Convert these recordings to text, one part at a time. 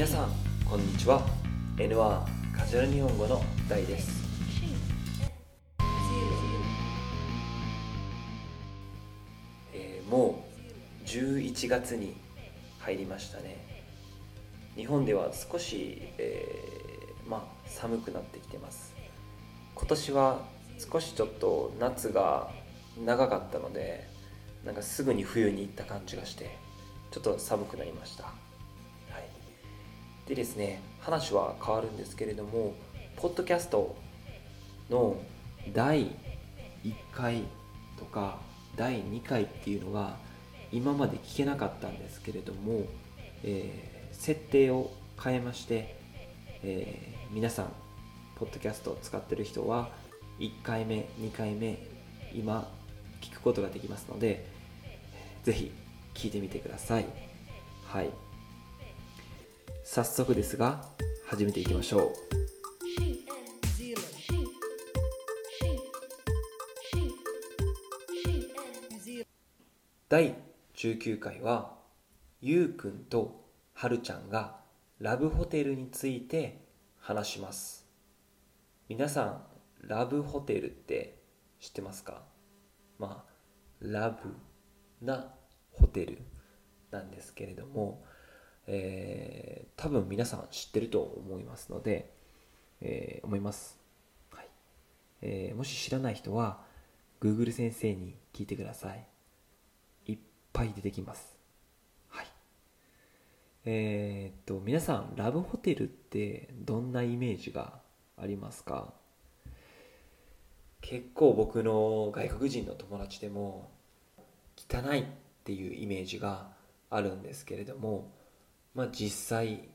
皆さんこんにちは。N1 カジュアル日本語の大です。えーもう11月に入りましたね。日本では少し、えーまあ寒くなってきてます。今年は少しちょっと夏が長かったのでなんかすぐに冬に行った感じがしてちょっと寒くなりました、でですね話は変わるんですけれどもポッドキャストの第1回とか第2回っていうのが今まで聞けなかったんですけれども、えー設定を変えまして、えー皆さんポッドキャストを使ってる人は1回目2回目今聞くことができますのでぜひ聞いてみてください。はい。早速ですが始めていきましょう。第19回はゆうくんとはるちゃんがラブホテルについて話します。皆さんラブホテルって知ってますか？まあラブなホテルなんですけれども、えー多分皆さん知ってると思いますので、えー思います、はい。えーもし知らない人は Google 先生に聞いてください。いっぱい出てきます。はい。えーっと皆さんラブホテルってどんなイメージがありますか？結構僕の外国人の友達でも汚いっていうイメージがあるんですけれどもまあ実際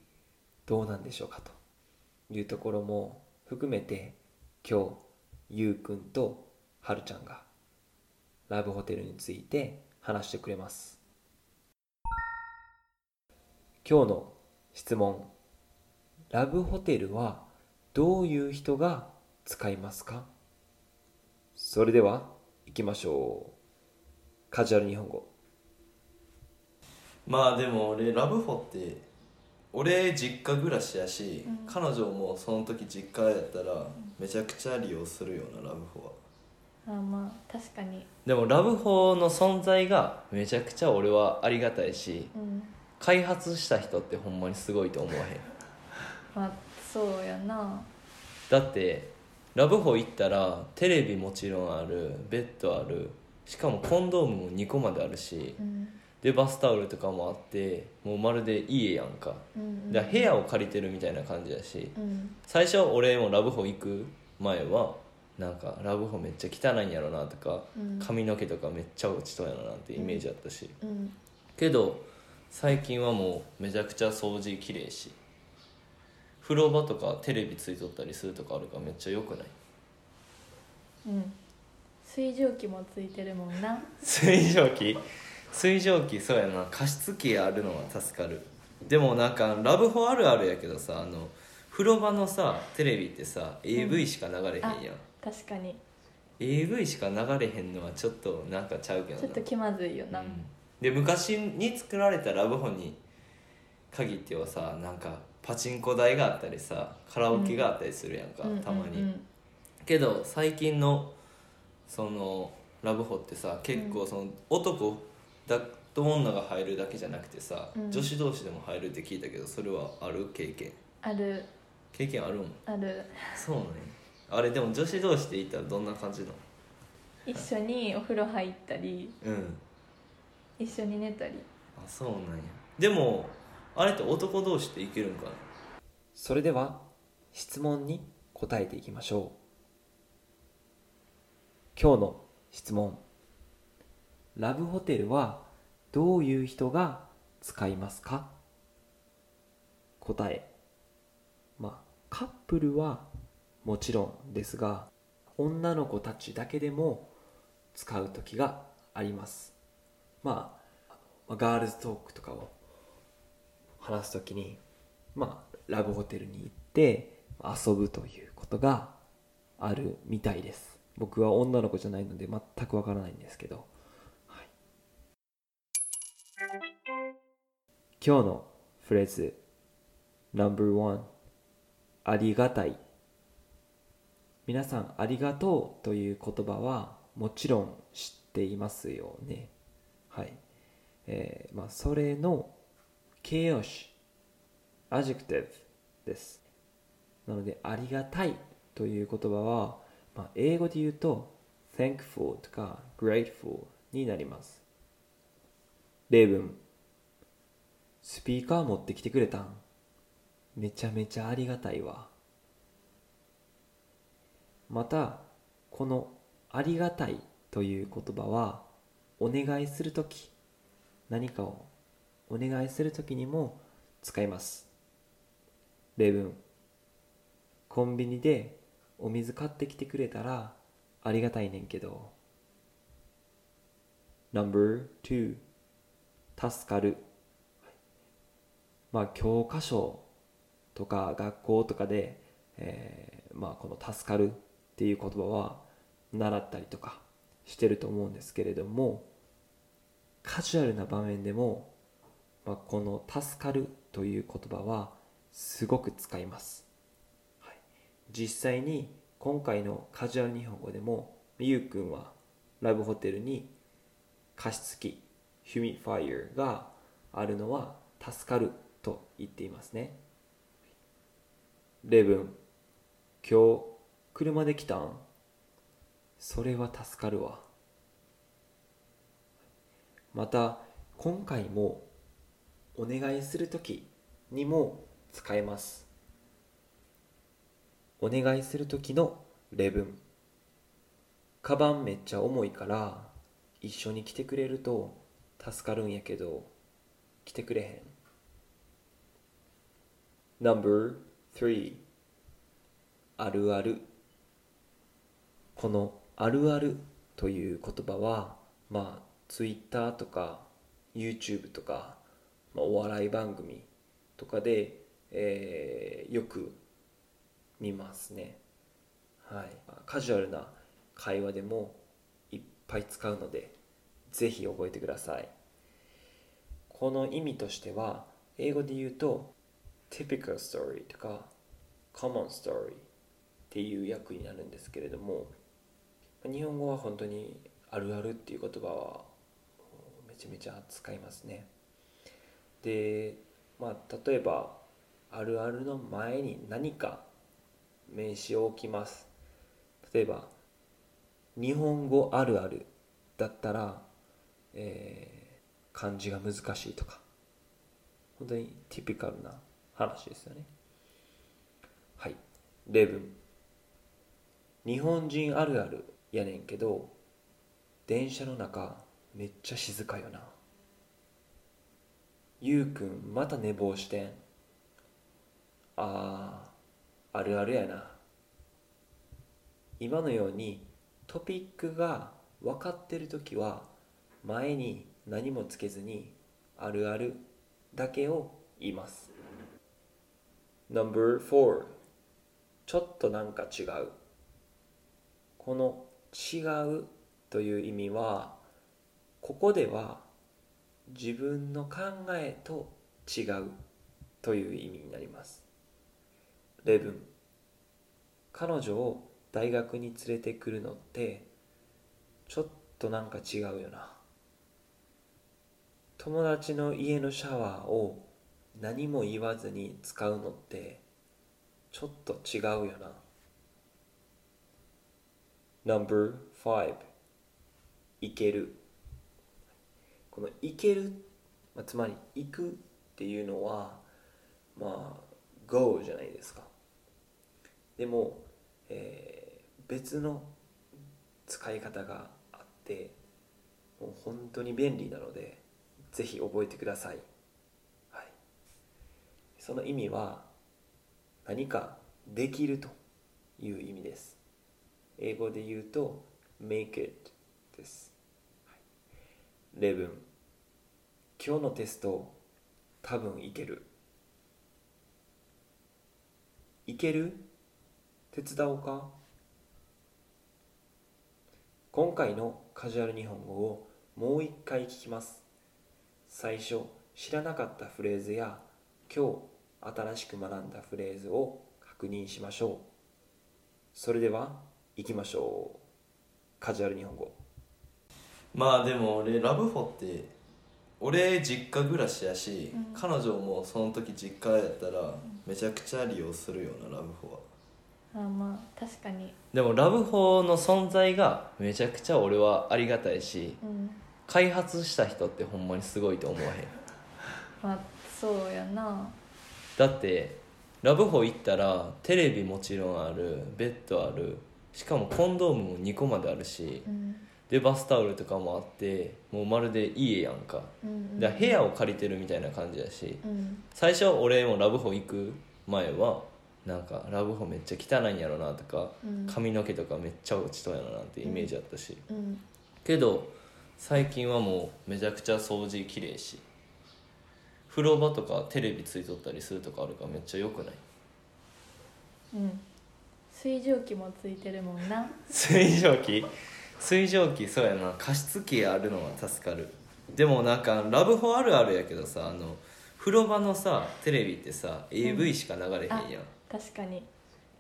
どうなんでしょうかというところも含めて今日ゆうくんとはるちゃんがラブホテルについて話してくれます。今日の質問。ラブホテルはどういう人が使いますか？それでは行きましょう。カジュアル日本語。まあでも俺ラブホって俺実家暮らしやし、彼女もその時実家やったらめちゃくちゃ利用するようなラブホは。あまあ確かに。でもラブホの存在がめちゃくちゃ俺はありがたいしうん。開発した人ってほんまにすごいと思わへん。まあそうやな。だってラブホ行ったらテレビもちろんあるベッドあるしかもコンドームも2個まであるしうんでバスタオルとかもあってもうまるで家やんか。うんだから部屋を借りてるみたいな感じやし。うん。最初俺もラブホ行く前はなんかラブホめっちゃ汚いんやろなとかうん。髪の毛とかめっちゃ落ちとんやろなってイメージあったし。うん。けど最近はもうめちゃくちゃ掃除きれいし風呂場とかテレビついとったりするとかあるからめっちゃ良くない。うん。水蒸気もついてるもんな。水蒸気？水蒸気そうやな。加湿器あるのは助かる。でもなんかラブホあるあるやけどさあの風呂場のさテレビってさ AV しか流れへんやん、確かに。AV しか流れへんのはちょっとなんかちゃうけどな。ちょっと気まずいよな、うん。で昔に作られたラブホに限ってはさなんかパチンコ台があったりさカラオケがあったりするやんか、うん。たまに、うんけど最近のそのラブホってさ結構その男だと女が入るだけじゃなくてさ、うん。女子同士でも入るって聞いたけどそれはある？経験。ある。経験あるもん。ある。そうね。あれでも女子同士で行ったらどんな感じなの？一緒にお風呂入ったりうん。一緒に寝たり。あそうなんや。でもあれって男同士っていけるんかな？それでは質問に答えていきましょう。今日の質問ラブホテルはどういう人が使いますか？答え。まあカップルはもちろんですが女の子たちだけでも使う時があります。まあガールズトークとかを話す時にまあラブホテルに行って遊ぶということがあるみたいです。僕は女の子じゃないので全くわからないんですけど、今日のフレーズ No.1 ありがたい。皆さんありがとうという言葉はもちろん知っていますよね。はい。えー、まあそれの形容詞 adjective です。なのでありがたいという言葉は、まあ、英語で言うと thankful とか grateful になります。例文。スピーカー持ってきてくれたん。めちゃめちゃありがたいわ。またこのありがたいという言葉はお願いするとき何かをお願いするときにも使います。例文。コンビニでお水買ってきてくれたらありがたいねんけど。No.2 助かる。まあ教科書とか学校とかで、えー、まあこの助かるっていう言葉は習ったりとかしてると思うんですけれどもカジュアルな場面でも、まあ、この助かるという言葉はすごく使います、はい、実際に今回のカジュアル日本語でもみゆくんはラブホテルに加湿器ヒュミファイアがあるのは助かると言っていますね。例文今日車で来たん？それは助かるわ。また今回もお願いする時にも使えます。お願いする時の例文。カバンめっちゃ重いから一緒に来てくれると助かるんやけど来てくれへん。No.3 あるある。このあるあるという言葉はまあ Twitter とか YouTube とか、まあ、お笑い番組とかで、えー、よく見ますね。はい。カジュアルな会話でもいっぱい使うのでぜひ覚えてください。この意味としては英語で言うと typical story とか common story っていう訳になるんですけれども日本語は本当にあるあるっていう言葉はめちゃめちゃ使いますね。でまあ例えばあるあるの前に何か名詞を置きます。例えば日本語あるあるだったら、えー、漢字が難しいとか本当にティピカルな話ですよね。はい。例文。日本人あるあるやねんけど電車の中めっちゃ静かよな。ゆうくんまた寝坊してん。あーあるあるやな。今のようにトピックが分かってる時は前に何もつけずにあるあるだけを言います。No.4 ちょっとなんか違う。この違うという意味はここでは自分の考えと違うという意味になります。例文彼女を大学に連れてくるのってちょっとなんか違うよな。友達の家のシャワーを何も言わずに使うのってちょっと違うよな。No.5 いける。このいける、まあ、つまり行くっていうのはまあ go じゃないですか。でも、えー、別の使い方があってもう本当に便利なのでぜひ覚えてくださ、い、その意味は何かできるという意味です。英語で言うと make it です、はい、例文。今日のテスト多分いける。いける？手伝おうか？今回のカジュアル日本語をもう一回聞きます。最初知らなかったフレーズや今日新しく学んだフレーズを確認しましょう。それでは行きましょう。カジュアル日本語。まあでも俺ラブホって俺実家暮らしやし、うん。彼女もその時実家やったらめちゃくちゃ利用するようなラブホは。あまあ確かに。でもラブホの存在がめちゃくちゃ俺はありがたいしうん。開発した人ってほんまにすごいと思わへん。まあそうやなだってラブホ行ったらテレビもちろんあるベッドあるしかもコンドームも2個まであるしうん。でバスタオルとかもあってもうまるで家やんか。うんだから部屋を借りてるみたいな感じやしうん。最初俺もラブホ行く前はなんかラブホめっちゃ汚いんやろなとかうん。髪の毛とかめっちゃ落ちとんやろなってイメージあったし。うん。けど最近はもうめちゃくちゃ掃除きれいし風呂場とかテレビついとったりするとかあるからめっちゃ良くない？うん。水蒸気もついてるもんな。水蒸気？水蒸気そうやな。加湿器あるのは助かる。でもなんかラブホあるあるやけどさあの風呂場のさテレビってさ AV しか流れへんやん、確かに。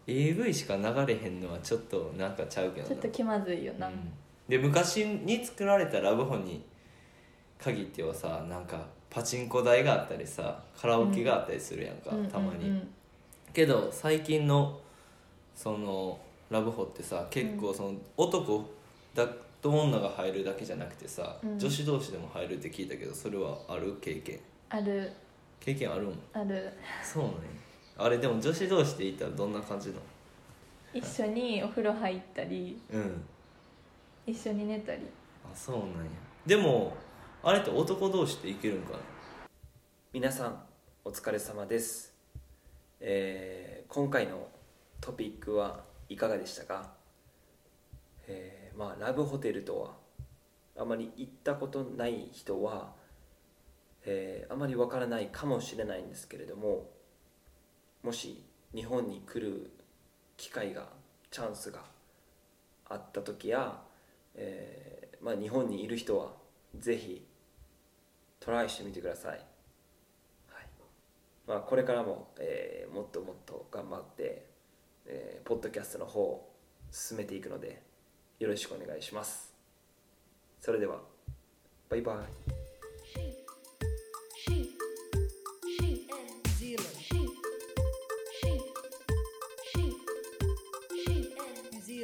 AV しか流れへんのはちょっとなんかちゃうけどな。ちょっと気まずいよな、うん。で昔に作られたラブホに限ってはさなんかパチンコ台があったりさカラオケがあったりするやんか、うんたまに、うんけど最近のそのラブホってさ結構その男だと女が入るだけじゃなくてさ、うん。女子同士でも入るって聞いたけどそれはある経験？ある。経験あるん？ある。そうなんや。あれでも女子同士でいたらどんな感じなの？一緒にお風呂入ったり。うん。一緒に寝たり。あそうなんや。でもあれって男同士っていけるんかな？皆さんお疲れ様です、えー今回のトピックはいかがでしたか、えーまあラブホテルとはあまり行ったことない人は、えーあまりわからないかもしれないんですけれどももし日本に来る機会がチャンスがあった時や、えーまあ、日本にいる人はぜひトライしてみてください、はい。まあ、これからも、えーもっともっと頑張って、えーポッドキャストの方を進めていくのでよろしくお願いします。それではバイバイ。